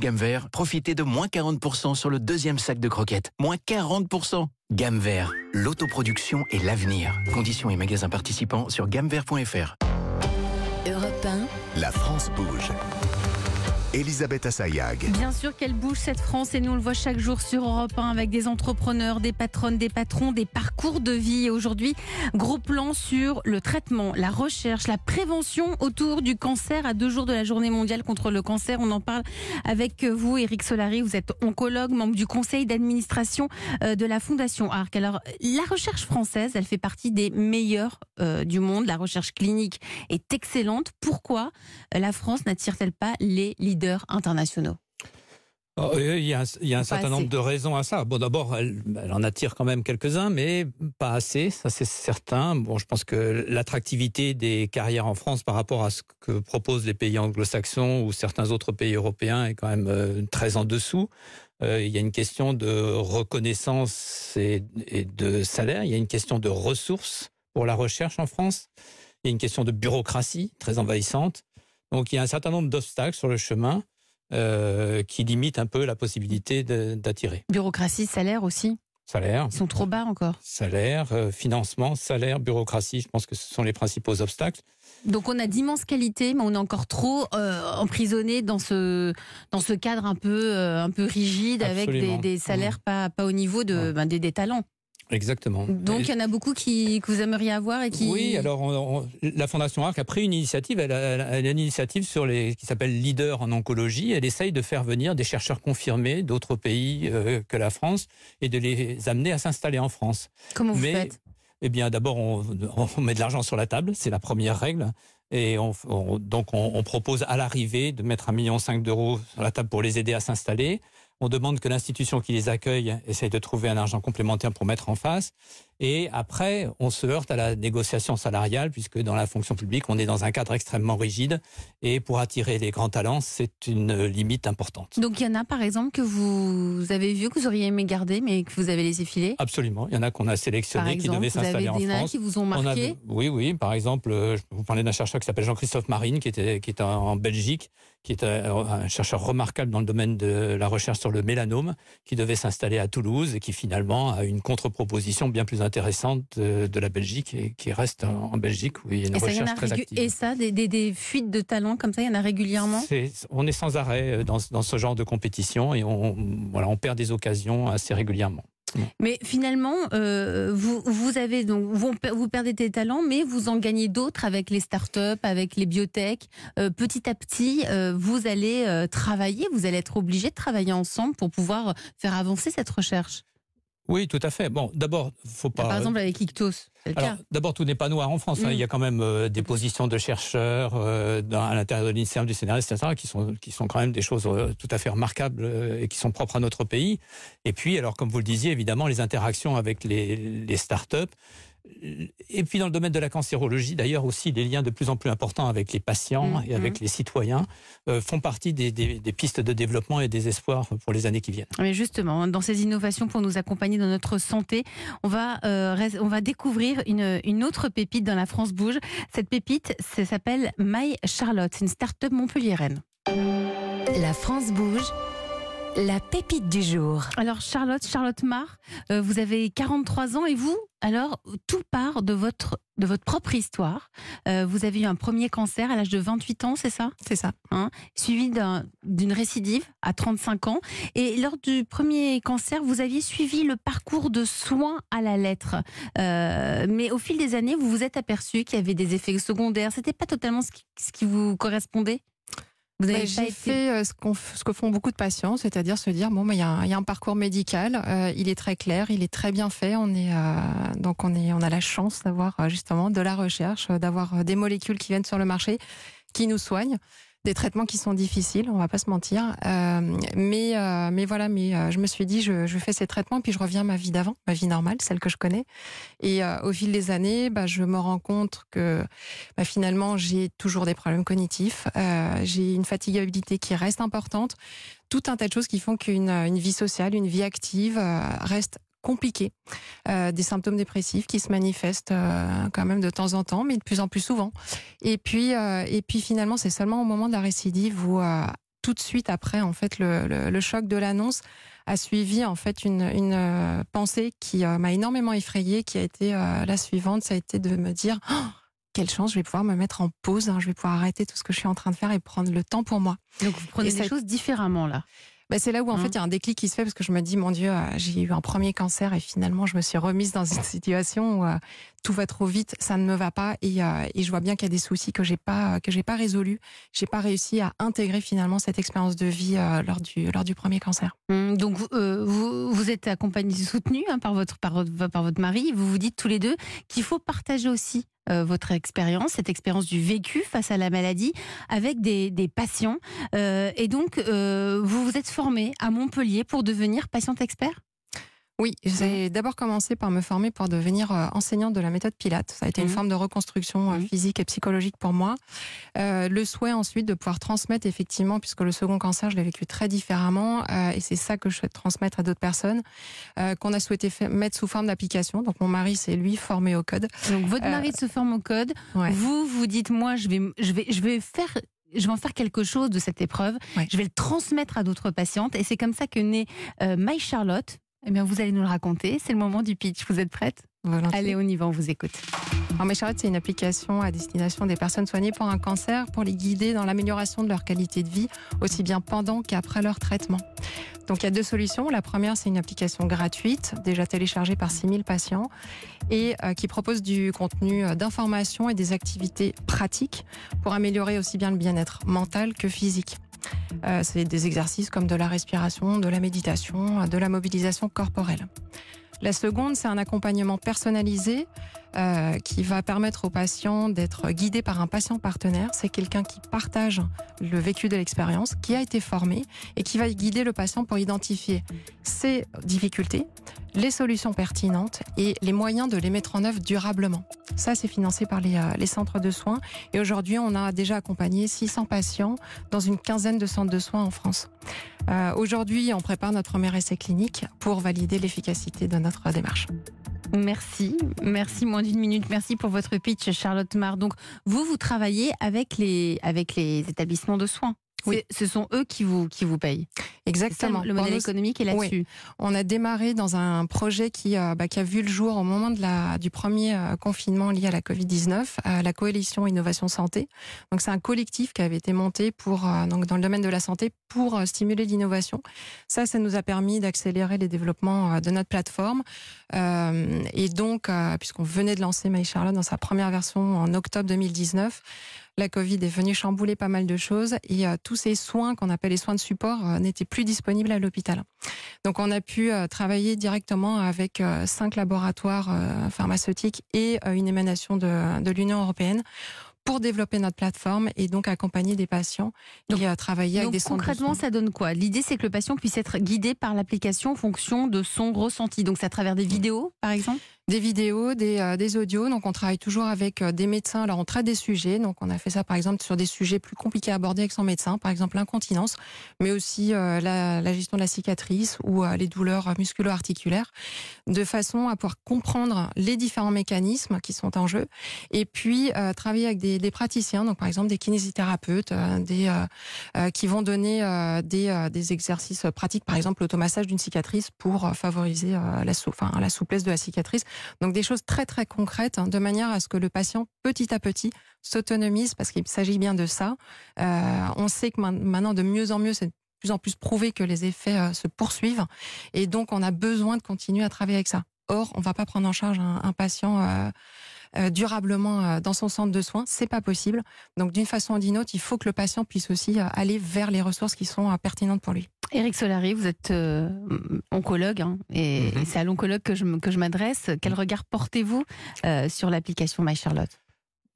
Gamme vert, profitez de moins 40% sur le deuxième sac de croquettes. Moins 40% Gamme vert, l'autoproduction et l'avenir. Conditions et magasins participants sur gammevert.fr. Europe 1, La France bouge. Elisabeth Assayag. Bien sûr qu'elle bouge cette France et nous on le voit chaque jour sur Europe 1 avec des entrepreneurs, des patronnes, des patrons, des parcours de vie. Et aujourd'hui, gros plan sur le traitement, la recherche, la prévention autour du cancer à deux jours de la journée mondiale contre le cancer. On en parle avec vous, Eric Solari. Vous êtes oncologue, membre du conseil d'administration euh, de la Fondation ARC. Alors, la recherche française, elle fait partie des meilleures euh, du monde. La recherche clinique est excellente. Pourquoi la France n'attire-t-elle pas les leaders? Internationaux Oh, Il y a un, il y a un Pas certain assez. nombre de raisons à ça. Bon, d'abord, elle, elle en attire quand même quelques-uns, mais pas assez, ça c'est certain. Bon, je pense que l'attractivité des carrières en France par rapport à ce que proposent les pays anglo-saxons ou certains autres pays européens est quand même euh, très en dessous. Euh, il y a une question de reconnaissance et, et de salaire. Il y a une question de ressources pour la recherche en France. Il y a une question de bureaucratie très envahissante. Donc, il y a un certain nombre d'obstacles sur le chemin euh, qui limitent un peu la possibilité d'attirer. Bureaucratie, salaire aussi? Salaire, Ils sont trop bas encore. salaire, euh, financement, salaire, bureaucratie, je pense que ce sont les principaux obstacles. Donc on a d'immenses qualités, mais on est encore trop euh, emprisonné dans ce dans ce cadre un peu euh, un peu rigide avec des, salaires pas pas au niveau de ben, des, des talents. Exactement. Donc il y en a beaucoup qui que vous aimeriez avoir et qui Oui, alors on- on- la Fondation Arc a pris une initiative, elle a, elle a une initiative sur les qui s'appelle Leader en oncologie. Elle essaye de faire venir des chercheurs confirmés d'autres pays euh, que la France et de les amener à s'installer en France. comment vous Mais- faites? Eh bien, d'abord, on, on met de l'argent sur la table, c'est la première règle. Et on, on- donc, on, on propose à l'arrivée de mettre un million cinq d'euros sur la table pour les aider à s'installer. On demande que l'institution qui les accueille essaye de trouver un argent complémentaire pour mettre en face. Et après, on se heurte à la négociation salariale, puisque dans la fonction publique, on est dans un cadre extrêmement rigide. Et pour attirer les grands talents, c'est une limite importante. Donc il y en a par exemple que vous avez vu que vous auriez aimé garder mais que vous avez laissé filer? Absolument. Il y en a qu'on a sélectionnés qui devaient s'installer en France. qui vous ont On a- marqué. oui, oui. Par exemple, euh, je vous parler d'un chercheur qui s'appelle Jean-Christophe Marine, qui, était, qui est en Belgique, qui est un, un chercheur remarquable dans le domaine de la recherche sur le mélanome, qui devait s'installer à Toulouse et qui finalement a une contre-proposition bien plus intéressante de, de la Belgique et qui reste en, en Belgique où il y a une Et ça, recherche a très active. et ça, des, des- des fuites de talents comme ça, il y en a régulièrement? On est sans arrêt euh, dans, dans ce genre de compétition et on, voilà, on perd des occasions assez régulièrement. Mais finalement, euh, vous, vous avez donc vous, vous perdez des talents, mais vous en gagnez d'autres avec les startups, avec les biotech. Euh, petit à petit, euh, vous allez travailler, vous allez être obligé de travailler ensemble pour pouvoir faire avancer cette recherche. Oui, tout à fait. Bon, d'abord, faut pas. Par exemple, avec Ictos, Alors, d'abord, tout n'est pas noir en France. hein. Mm. Il y a quand même euh, des positions de chercheurs euh, dans, à l'intérieur de l'INSERM, du CNRS, etc., qui sont, qui sont quand même des choses euh, tout à fait remarquables et qui sont propres à notre pays. Et puis, alors, comme vous le disiez, évidemment, les interactions avec les, les start-up. Et puis, dans le domaine de la cancérologie, d'ailleurs, aussi, les liens de plus en plus importants avec les patients Mm, et avec les citoyens euh, font partie des, des- des pistes de développement et des espoirs pour les années qui viennent. Mais justement, dans ces innovations pour nous accompagner dans notre santé, on va, euh, on va découvrir une, une autre pépite dans la France Bouge. Cette pépite, ça s'appelle My Charlotte. C'est une start-up montpelliéraine. la France bouge, la pépite du jour. Alors Charlotte, Charlotte Mar, euh, vous avez 43 ans et vous, alors tout part de votre de votre propre histoire. Euh, vous avez eu un premier cancer à l'âge de 28 ans, c'est ça? C'est ça. Suivi d'un- d'une récidive à 35 ans. Et lors du premier cancer, vous aviez suivi le parcours de soins à la lettre. Euh, mais au fil des années, vous vous êtes aperçu qu'il y avait des effets secondaires. C'était pas totalement ce qui, ce qui vous correspondait? Vous Bah, pas J'ai été- fait euh, ce, ce que font beaucoup de patients, c'est-à-dire se dire bon, bah, il y, a y a un parcours médical, euh, il est très clair, il est très bien fait. On est euh, donc on est on a la chance d'avoir euh, justement de la recherche, euh, d'avoir des molécules qui viennent sur le marché, qui nous soignent, des traitements qui sont difficiles, on va pas se mentir. Euh, mais euh, mais voilà, mais euh, je me suis dit je, fais ces traitements puis je reviens à ma vie d'avant, ma vie normale, celle que je connais. Et au fil des années, bah, je me rends compte que bah, finalement, j'ai toujours des problèmes cognitifs, j'ai une fatigabilité qui reste importante, tout un tas de choses qui font qu'une une vie sociale, une vie active reste compliquée. Euh, des symptômes dépressifs qui se manifestent euh, quand même de temps en temps, mais de plus en plus souvent. Et puis, euh, et puis finalement, c'est seulement au moment de la récidive où tout de suite après en fait le, le, le choc de l'annonce a suivi en fait une, une pensée qui m'a énormément effrayée, qui a été la suivante, ça a été de me dire oh, quelle chance, je vais pouvoir me mettre en pause, hein, je vais pouvoir arrêter tout ce que je suis en train de faire et prendre le temps pour moi. Donc vous prenez Et les ça- choses différemment là. Bah, c'est là où en fait il y a un déclic qui se fait parce que je me dis mon Dieu, euh, j'ai eu un premier cancer et finalement je me suis remise dans une situation où euh, tout va trop vite, ça ne me va pas et, euh, et je vois bien qu'il y a des soucis que j'ai pas que j'ai pas résolus, j'ai pas réussi à intégrer finalement cette expérience de vie euh, lors du lors du premier cancer. Hum, Donc euh, vous, vous êtes accompagné, soutenu hein, par, votre, par, votre- mari. Vous vous dites tous les deux qu'il faut partager aussi votre expérience, cette expérience du vécu face à la maladie avec des, des patients. Et donc, vous vous êtes formé à Montpellier pour devenir patiente expert? Oui, j'ai d'abord commencé par me former pour devenir euh, enseignante de la méthode Pilate. Ça a été Mhm. une forme de reconstruction euh, Mhm. physique et psychologique pour moi. Euh, le souhait ensuite de pouvoir transmettre effectivement, puisque le second cancer, je l'ai vécu très différemment, euh, et c'est ça que je souhaite transmettre à d'autres personnes, euh, qu'on a souhaité mettre sous forme d'application. Donc mon mari, c'est lui formé au code. Donc votre mari se forme au code. Ouais. Vous vous dites moi je vais je vais je vais faire je vais en faire quelque chose de cette épreuve. Ouais. Je vais le transmettre à d'autres patientes et c'est comme ça que naît euh, My Charlotte. Eh bien, vous allez nous le raconter. C'est le moment du pitch. Vous êtes prête? Volontiers. Allez, on y va. On vous écoute. Alors, mes Charlotte, c'est une application à destination des personnes soignées pour un cancer, pour les guider dans l'amélioration de leur qualité de vie, aussi bien pendant qu'après leur traitement. Donc, il y a deux solutions. La première, c'est une application gratuite, déjà téléchargée par 6000 patients, et euh, qui propose du contenu euh, d'information et des activités pratiques pour améliorer aussi bien le bien-être mental que physique. Euh, c'est des exercices comme de la respiration, de la méditation, euh, de la mobilisation corporelle. La seconde, c'est un accompagnement personnalisé euh, qui va permettre aux patients d'être guidés par un patient partenaire. C'est quelqu'un qui partage le vécu de l'expérience, qui a été formé et qui va guider le patient pour identifier ses difficultés, les solutions pertinentes et les moyens de les mettre en œuvre durablement. Ça, c'est financé par les, euh, centres de soins. Et aujourd'hui, on a déjà accompagné 600 patients dans une quinzaine de centres de soins en France. Euh, aujourd'hui, on prépare notre premier essai clinique pour valider l'efficacité de notre démarche. Merci, merci moins d'une minute. Merci pour votre pitch, Charlotte Mar. Donc, vous, vous travaillez avec les établissements de soins. Oui. Ce sont eux qui vous, qui vous payent. Ça, Exactement. le modèle économique est là-dessus. On a démarré dans un projet qui, euh, bah, qui a vu le jour au moment de la, du premier euh, confinement lié à la Covid-19, à la coalition Innovation Santé. Donc c'est un collectif qui avait été monté pour, euh, donc dans le domaine de la santé pour euh, stimuler l'innovation. Ça, ça nous a permis d'accélérer les développements euh, de notre plateforme. Euh, et donc, euh, puisqu'on venait de lancer My Charlotte dans sa première version en octobre 2019, la Covid est venue chambouler pas mal de choses et euh, tous ces soins qu'on appelle les soins de support euh, n'étaient plus disponibles à l'hôpital. Donc on a pu euh, travailler directement avec cinq laboratoires pharmaceutiques et une émanation de, de l'Union européenne pour développer notre plateforme et donc accompagner des patients Donc- et travailler avec Donc des centres de concrètement, ça donne quoi? L'idée, c'est que le patient puisse être guidé par l'application en fonction de son ressenti. Donc c'est à travers des vidéos, par exemple? Des vidéos, des, euh, des audios. Donc, on travaille toujours avec euh, des médecins. Alors, on traite des sujets. Donc, on a fait ça, par exemple, sur des sujets plus compliqués à aborder avec son médecin, par exemple l'incontinence, mais aussi euh, la, gestion de la cicatrice ou les douleurs musculo-articulaires, de façon à pouvoir comprendre les différents mécanismes qui sont en jeu. Et puis, travailler avec des, praticiens, donc par exemple des kinésithérapeutes, qui vont donner des, exercices pratiques, par exemple l'automassage d'une cicatrice pour favoriser la, enfin, la souplesse de la cicatrice. Donc des choses très très concrètes, hein, de manière à ce que le patient, petit à petit, s'autonomise, parce qu'il s'agit bien de ça. Euh, on sait que maintenant, de mieux en mieux, c'est de plus en plus prouvé que les effets euh, se poursuivent, et donc on a besoin de continuer à travailler avec ça. Or, on va pas prendre en charge un, patient euh, durablement euh, dans son centre de soins, c'est pas possible. Donc, d'une façon ou d'une autre, il faut que le patient puisse aussi euh, aller vers les ressources qui sont euh, pertinentes pour lui. Éric Solari, vous êtes euh, oncologue hein, et, Mhm. et c'est à l'oncologue que je, me- que je m'adresse. Quel regard portez-vous euh, sur l'application My Charlotte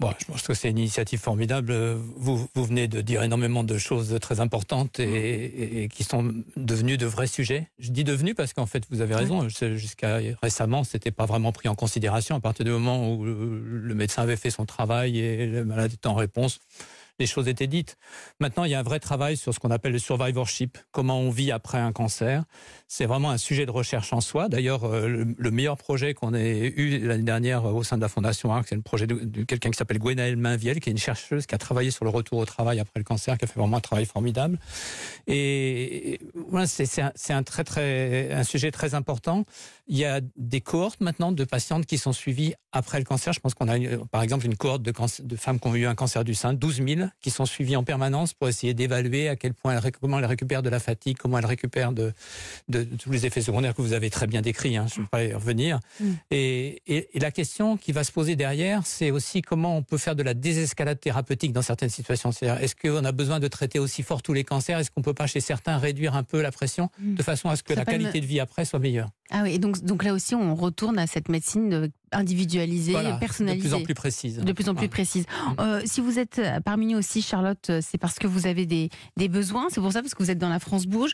Bon, je pense que c'est une initiative formidable. Vous, vous venez de dire énormément de choses très importantes et, et- et qui sont devenues de vrais sujets. Je dis devenues parce qu'en fait, vous avez raison. Jusqu'à récemment, c'était pas vraiment pris en considération. À partir du moment où le médecin avait fait son travail et le malade était en réponse, les choses étaient dites. Maintenant, il y a un vrai travail sur ce qu'on appelle le survivorship, comment on vit après un cancer. C'est vraiment un sujet de recherche en soi. D'ailleurs, euh, le, meilleur projet qu'on ait eu l'année dernière au sein de la Fondation ARC, c'est le projet de, quelqu'un qui s'appelle Gwenaëlle Mainviel, qui est une chercheuse qui a travaillé sur le retour au travail après le cancer, qui a fait vraiment un travail formidable. Et c'est un, sujet très important. Il y a des cohortes maintenant de patientes qui sont suivies après le cancer. Je pense qu'on a, par exemple, une cohorte de, femmes qui ont eu un cancer du sein, 12 000, qui sont suivies en permanence pour essayer d'évaluer à quel point elles, comment elles récupèrent de la fatigue, comment elles récupèrent de, de, tous les effets secondaires que vous avez très bien décrits. Hein, je ne vais pas y revenir. Mm. Et, et, la question qui va se poser derrière, c'est aussi comment on peut faire de la désescalade thérapeutique dans certaines situations. C'est-à-dire, est-ce qu'on a besoin de traiter aussi fort tous les cancers? Est-ce qu'on peut pas chez certains réduire un peu la pression mm. de façon à ce que la qualité de vie après soit meilleure? Ah oui, et donc, donc là aussi, on retourne à cette médecine individualisée, personnalisée. De plus en plus précise. De plus en plus précise. Euh, si vous êtes euh, parmi nous aussi, Charlotte, euh, c'est parce que vous avez des, des besoins. C'est pour ça, parce que vous êtes dans la France Bouge.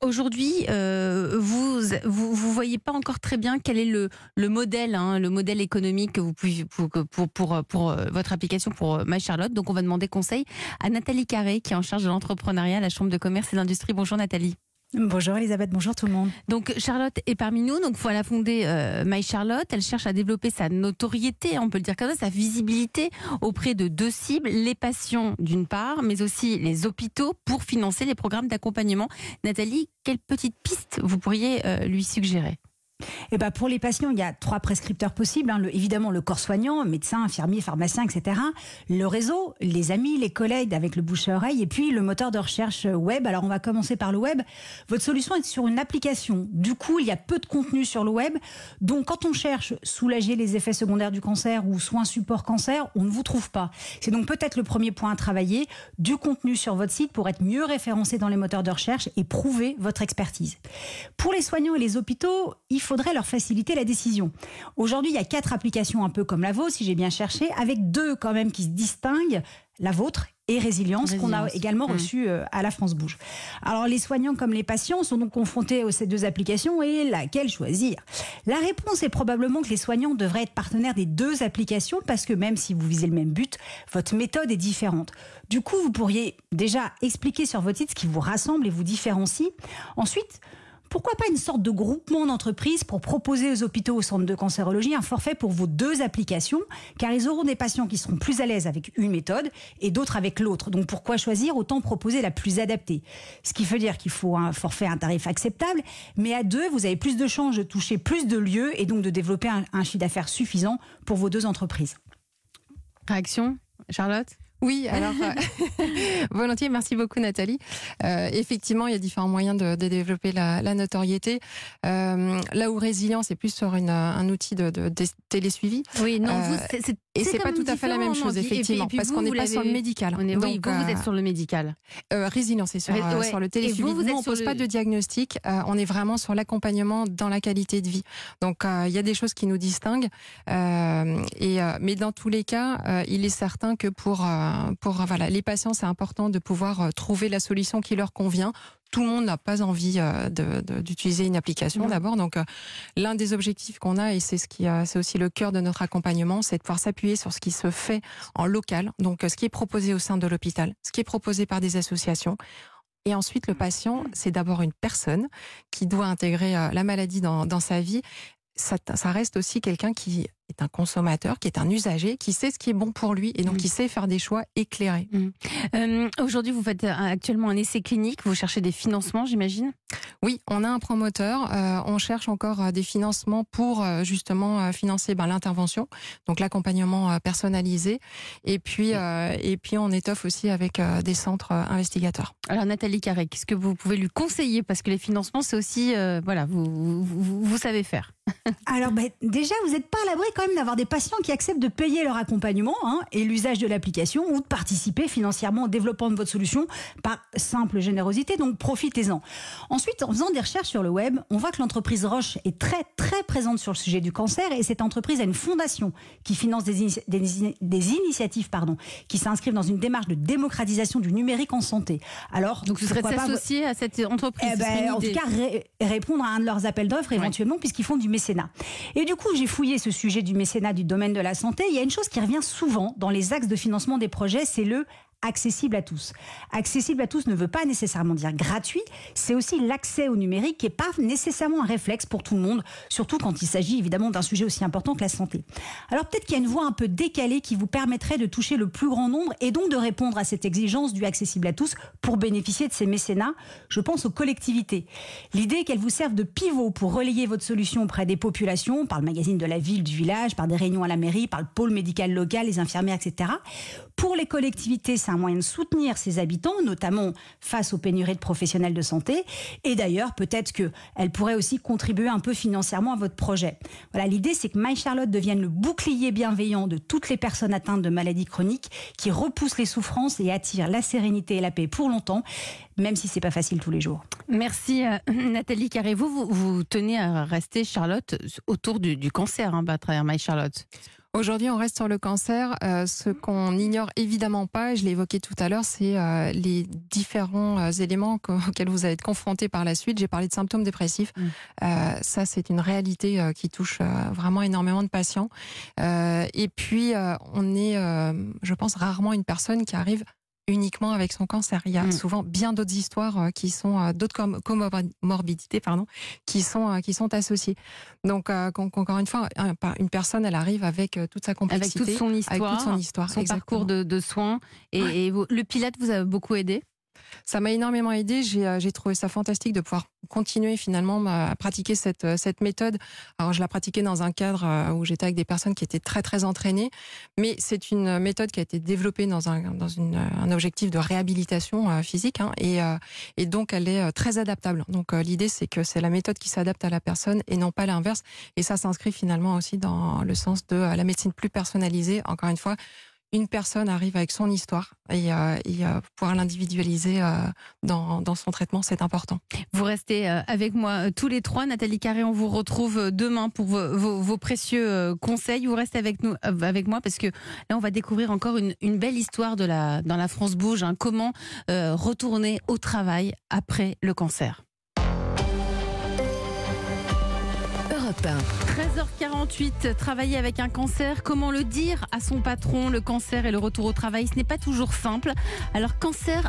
Aujourd'hui, vous, vous, vous voyez pas encore très bien quel est le, le modèle, hein, le modèle économique que vous pouvez pour, pour, pour, pour, votre application pour My Charlotte. Donc, on va demander conseil à Nathalie Carré, qui est en charge de l'entrepreneuriat à la Chambre de commerce et d'industrie. Bonjour Nathalie. Bonjour Elisabeth, bonjour tout le monde. Donc Charlotte est parmi nous, donc voilà fonder euh, My Charlotte. Elle cherche à développer sa notoriété, on peut le dire comme ça, sa visibilité auprès de deux cibles, les patients d'une part, mais aussi les hôpitaux pour financer les programmes d'accompagnement. Nathalie, quelle petite piste vous pourriez euh, lui suggérer? Eh ben pour les patients, il y a trois prescripteurs possibles. Hein. évidemment, le corps soignant, médecin, infirmier, pharmacien, etc. Le réseau, les amis, les collègues avec le bouche à oreille, et puis le moteur de recherche web. Alors, on va commencer par le web. Votre solution est sur une application. Du coup, il y a peu de contenu sur le web. Donc, quand on cherche soulager les effets secondaires du cancer ou soins support cancer, on ne vous trouve pas. C'est donc peut-être le premier point à travailler. Du contenu sur votre site pour être mieux référencé dans les moteurs de recherche et prouver votre expertise. Pour les soignants et les hôpitaux, il faudrait leur faciliter la décision. Aujourd'hui, il y a quatre applications un peu comme la vôtre, si j'ai bien cherché, avec deux quand même qui se distinguent, la vôtre et Résilience, qu'on a également reçue mmh. reçu euh, à la France Bouge. Alors les soignants comme les patients sont donc confrontés à ces deux applications et laquelle choisir? La réponse est probablement que les soignants devraient être partenaires des deux applications parce que même si vous visez le même but, votre méthode est différente. Du coup, vous pourriez déjà expliquer sur votre site ce qui vous rassemble et vous différencie. Ensuite, pourquoi pas une sorte de groupement d'entreprises pour proposer aux hôpitaux, au centre de cancérologie, un forfait pour vos deux applications, car ils auront des patients qui seront plus à l'aise avec une méthode et d'autres avec l'autre. Donc pourquoi choisir Autant proposer la plus adaptée? Ce qui veut dire qu'il faut un forfait, un tarif acceptable, mais à deux, vous avez plus de chances de toucher plus de lieux et donc de développer un, un chiffre d'affaires suffisant pour vos deux entreprises. Réaction, Charlotte? Oui, alors euh, volontiers, merci beaucoup Nathalie. Euh, effectivement, il y a différents moyens de, de développer la, la notoriété. Euh, là où Résilience est plus sur une, un outil de, de, de télésuivi. Oui, non, vous, c'est et c'est pas tout à fait la même chose, effectivement, parce qu'on n'est pas sur le médical. On est, oui, vous, vous êtes sur le médical. Euh, Résilience, c'est sur, sur le télésuivi. Vous, nous, on pose pas de diagnostic. on est vraiment sur l'accompagnement dans la qualité de vie. Donc, il y a des choses qui nous distinguent. et, mais dans tous les cas, il est certain que pour pour voilà, les patients, c'est important de pouvoir euh, trouver la solution qui leur convient. Tout le monde n'a pas envie euh, d'utiliser une application d'abord. Donc, euh, l'un des objectifs qu'on a, et c'est ce qui c'est aussi le cœur de notre accompagnement, c'est de pouvoir s'appuyer sur ce qui se fait en local. Donc, ce qui est proposé au sein de l'hôpital, ce qui est proposé par des associations. Et ensuite, le patient, c'est d'abord une personne qui doit intégrer la maladie dans, dans sa vie. Ça, ça, reste aussi quelqu'un qui est un consommateur, qui est un usager, qui sait ce qui est bon pour lui et donc qui sait faire des choix éclairés. Mm. Euh, aujourd'hui, vous faites euh, actuellement un essai clinique, vous cherchez des financements, j'imagine? Oui, on a un promoteur, euh, on cherche encore des financements pour justement financer ben, l'intervention, donc l'accompagnement personnalisé, et puis, et puis on étoffe aussi avec des centres investigateurs. Alors Nathalie Carré, qu'est-ce que vous pouvez lui conseiller? Parce que les financements, c'est aussi, voilà, vous, vous, vous, savez faire. Alors ben, déjà, vous n'êtes pas à l'abri quand même d'avoir des patients qui acceptent de payer leur accompagnement hein, et l'usage de l'application ou de participer financièrement au développement de votre solution par simple générosité. Donc profitez-en. Ensuite, en faisant des recherches sur le web, on voit que l'entreprise Roche est très très présente sur le sujet du cancer et cette entreprise a une fondation qui finance des, des, initiatives pardon, qui s'inscrivent dans une démarche de démocratisation du numérique en santé. Alors, donc ce serait associé à cette entreprise eh ben, En tout cas, répondre à un de leurs appels d'offres éventuellement puisqu'ils font du mécénat. Et du coup, j'ai fouillé ce sujet du mécénat du domaine de la santé, il y a une chose qui revient souvent dans les axes de financement des projets, c'est le accessible à tous. Accessible à tous ne veut pas nécessairement dire gratuit, c'est aussi l'accès au numérique qui n'est pas nécessairement un réflexe pour tout le monde, surtout quand il s'agit évidemment d'un sujet aussi important que la santé. Alors peut-être qu'il y a une voie un peu décalée qui vous permettrait de toucher le plus grand nombre et donc de répondre à cette exigence du accessible à tous pour bénéficier de ces mécénats. Je pense aux collectivités. L'idée qu'elles vous servent de pivot pour relayer votre solution auprès des populations, par le magazine de la ville, du village, par des réunions à la mairie, par le pôle médical local, les infirmières, etc. Pour les collectivités, c'est un moyen de soutenir ses habitants, notamment face aux pénuries de professionnels de santé. Et d'ailleurs, peut-être qu'elle pourrait aussi contribuer un peu financièrement à votre projet. Voilà, l'idée, c'est que My Charlotte devienne le bouclier bienveillant de toutes les personnes atteintes de maladies chroniques, qui repousse les souffrances et attire la sérénité et la paix pour longtemps, même si c'est pas facile tous les jours. Merci euh, Nathalie Carré. Vous, vous, vous tenez à rester, Charlotte, autour du, du cancer hein, à travers My Charlotte. Aujourd'hui, on reste sur le cancer. Euh, ce qu'on n'ignore évidemment pas, et je l'ai évoqué tout à l'heure, c'est euh, les différents euh, éléments que- auxquels vous allez être confrontés par la suite. J'ai parlé de symptômes dépressifs. Mm. Euh, ça, c'est une réalité euh, qui touche euh, vraiment énormément de patients. Euh, et puis, euh, on est, euh, je pense, rarement une personne qui arrive uniquement avec son cancer. Il y a Mm. souvent bien d'autres histoires euh, qui sont euh, d'autres com- comorbidités, pardon, qui sont euh, qui sont associées. Donc, qu'encore une fois, une personne, elle arrive avec toute sa Avec complexité, toute son avec toute son histoire, son exactement. parcours de, de soins. Et, Ouais. et vous- le Pilate vous a beaucoup aidé? Ça m'a énormément aidé. J'ai euh, j'ai trouvé ça fantastique de pouvoir continuer finalement à pratiquer cette, euh, cette méthode. Alors je la pratiquais dans un cadre euh, où j'étais avec des personnes qui étaient très très entraînées, mais c'est une méthode qui a été développée dans un, dans un objectif de réhabilitation physique hein, et, donc elle est très adaptable. Donc l'idée c'est que c'est la méthode qui s'adapte à la personne et non pas l'inverse. Et ça s'inscrit finalement aussi dans le sens de la médecine plus personnalisée. Encore une fois, une personne arrive avec son histoire et, euh, euh, pouvoir l'individualiser euh, dans, son traitement, c'est important. Vous restez avec moi tous les trois. Nathalie Carré, on vous retrouve demain pour vos, précieux conseils. Vous restez avec nous, avec moi, parce que là, on va découvrir encore une, belle histoire dans la France bouge. hein. comment retourner au travail après le cancer. 13h48, travailler avec un cancer, comment le dire à son patron? Le cancer et le retour au travail, ce n'est pas toujours simple. Alors, cancer